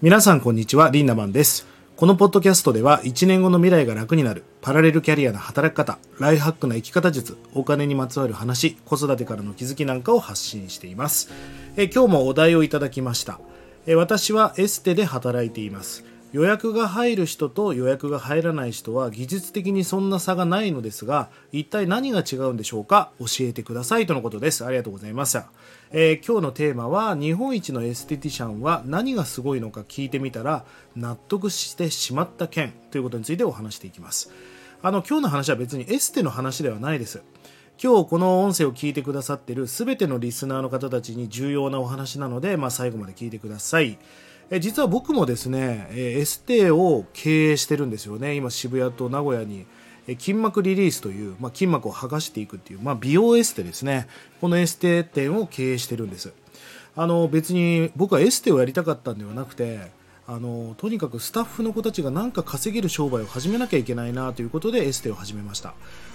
皆さんこんにちは、リンダマンです。このポッドキャストでは1年後の未来が楽になる、パラレルキャリアの働き方、ライフハックな生き方術、お金にまつわる話、子育てからの気づきなんかを発信しています。え今日もお題をいただきました。え私はエステで働いています。予約が入る人と予約が入らない人は技術的にそんな差がないのですが一体何が違うんでしょうか？教えてくださいとのことです。ありがとうございました、えー今日のテーマは日本一のエステティシャンは何がすごいのか聞いてみたら納得してしまった件ということについてお話していきます。あの今日の話は別にエステの話ではないです。今日この音声を聞いてくださっている全てのリスナーの方たちに重要なお話なので、まあ、最後まで聞いてください。え実は僕もですねえエステを経営してるんですよね。今渋谷と名古屋にえ筋膜リリースという、まあ、筋膜を剥がしていくっていう、まあ、美容エステですね。このエステ店を経営してるんです。あの別に僕はエステをやりたかったんではなくてあのとにかくスタッフの子たちが何か稼げる商売を始めなきゃいけないなということでエステを始めました。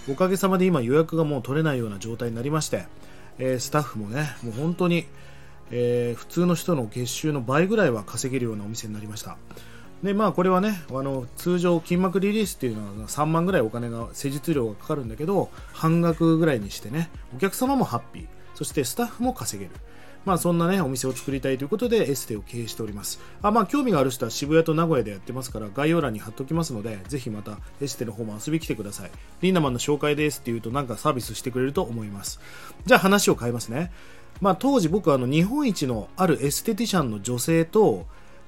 おかげさまで今予約がもう取れないような状態になりまして、えースタッフもねもう本当に、えー普通の人の月収の倍ぐらいは稼げるようなお店になりました。でまあこれはねあの通常筋膜リリースっていうのは3万ぐらいお金が施術料がかかるんだけど半額ぐらいにしてねお客様もハッピー。そしてスタッフも稼げる。まあそんなねお店を作りたいということでエステを経営しております。あまあ興味がある人は渋谷と名古屋でやってますから概要欄に貼っておきますのでぜひまたエステの方も遊びに来てください。リンダマンの紹介ですって言うとなんかサービスしてくれると思います。じゃあ話を変えますね。まあ当時僕はあの日本一のあるエステティシャンの女性と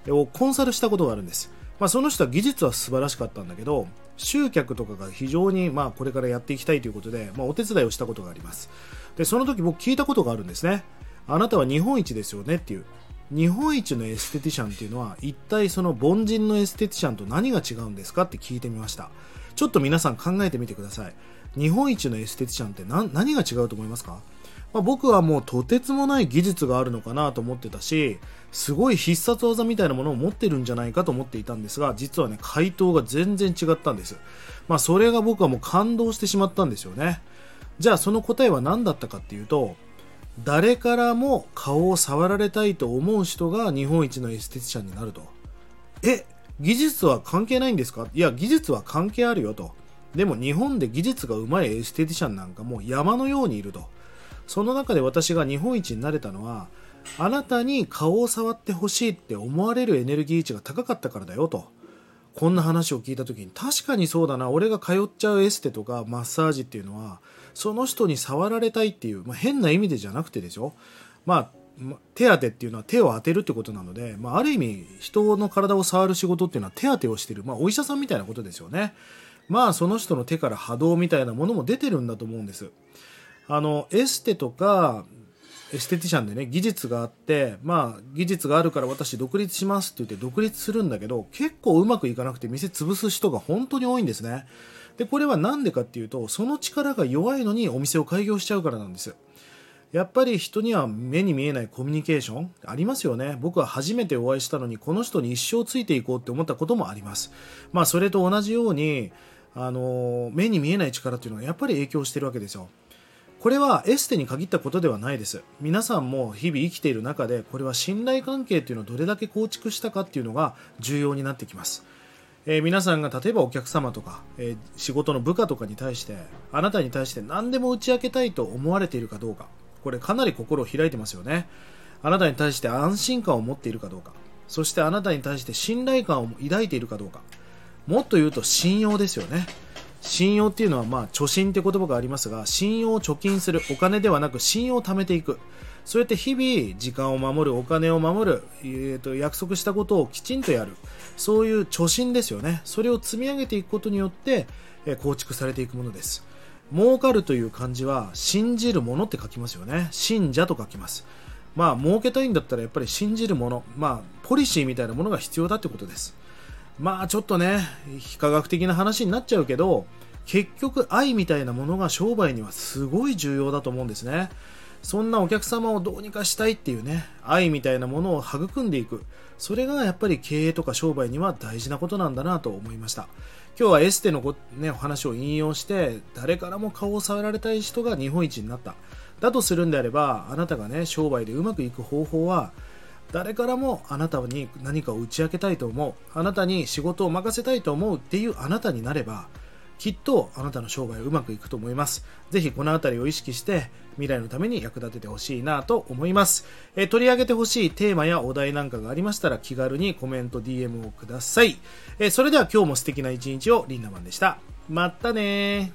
をコンサルしたことがあるんです。まあ、その人は技術は素晴らしかったんだけど集客とかが非常にまあこれからやっていきたいということで、まあ、お手伝いをしたことがあります。でその時僕聞いたことがあるんですね。あなたは日本一ですよねっていう。日本一のエステティシャンっていうのは一体その凡人のエステティシャンと何が違うんですかって聞いてみました。ちょっと皆さん考えてみてください。日本一のエステティシャンって何が違うと思いますか？まあ、僕はもうとてつもない技術があるのかなと思ってたしすごい必殺技みたいなものを持ってるんじゃないかと思っていたんですが実はね回答が全然違ったんです。まあそれが僕はもう感動してしまったんですよね。じゃあその答えは何だったかっていうと誰からも顔を触られたいと思う人が日本一のエステティシャンになると。え技術は関係ないんですか？いや技術は関係あるよと。でも日本で技術が上手いエステティシャンなんかもう山のようにいると。その中で私が日本一になれたのはあなたに顔を触ってほしいって思われるエネルギー値が高かったからだよと。こんな話を聞いた時に確かにそうだな俺が通っちゃうエステとかマッサージっていうのはその人に触られたいっていう、まあ、変な意味でじゃなくてですよまあ手当てっていうのは手を当てるってことなので、まあ、ある意味人の体を触る仕事っていうのは手当てをしてる、まあ、お医者さんみたいなことですよね。まあその人の手から波動みたいなものも出てるんだと思うんです。あのエステとかエステティシャンでね技術があってまあ技術があるから私独立しますって言って独立するんだけど結構うまくいかなくて店潰す人が本当に多いんですね。でこれは何でかっていうとその力が弱いのにお店を開業しちゃうからなんですやっぱり人には目に見えないコミュニケーションありますよね。僕は初めてお会いしたのにこの人に一生ついていこうって思ったこともあります。まあそれと同じようにあの目に見えない力っていうのがやっぱり影響してるわけですよ。これはエステに限ったことではないです。皆さんも日々生きている中でこれは信頼関係っていうのをどれだけ構築したかっていうのが重要になってきます、えー皆さんが例えばお客様とか、えー仕事の部下とかに対してあなたに対して何でも打ち明けたいと思われているかどうか。これかなり心を開いてますよね。あなたに対して安心感を持っているかどうか。そしてあなたに対して信頼感を抱いているかどうか。もっと言うと信用ですよね。信用っていうのはまあ貯金って言葉がありますが信用を貯金するお金ではなく信用を貯めていく。そうやって日々時間を守るお金を守る、えー、と約束したことをきちんとやる。そういう貯金ですよね。それを積み上げていくことによって、えー構築されていくものです。儲かるという漢字は信じるものって書きますよね。信者と書きます。まあ儲けたいんだったらやっぱり信じるもの。まあポリシーみたいなものが必要だってことです。まあちょっとね非科学的な話になっちゃうけど結局愛みたいなものが商売にはすごい重要だと思うんですね。そんなお客様をどうにかしたいっていうね愛みたいなものを育んでいく。それがやっぱり経営とか商売には大事なことなんだなと思いました。今日はエステのご、ね、お話を引用して誰からも顔を触られたい人が日本一になった。だとするんであればあなたがね商売でうまくいく方法は誰からもあなたに何かを打ち明けたいと思うあなたに仕事を任せたいと思うっていうあなたになればきっとあなたの生涯うまくいくと思います。ぜひこのあたりを意識して未来のために役立ててほしいなと思います。え取り上げてほしいテーマやお題なんかがありましたら気軽にコメント、DM をください。えそれでは今日も素敵な一日をリンナマンでした。またね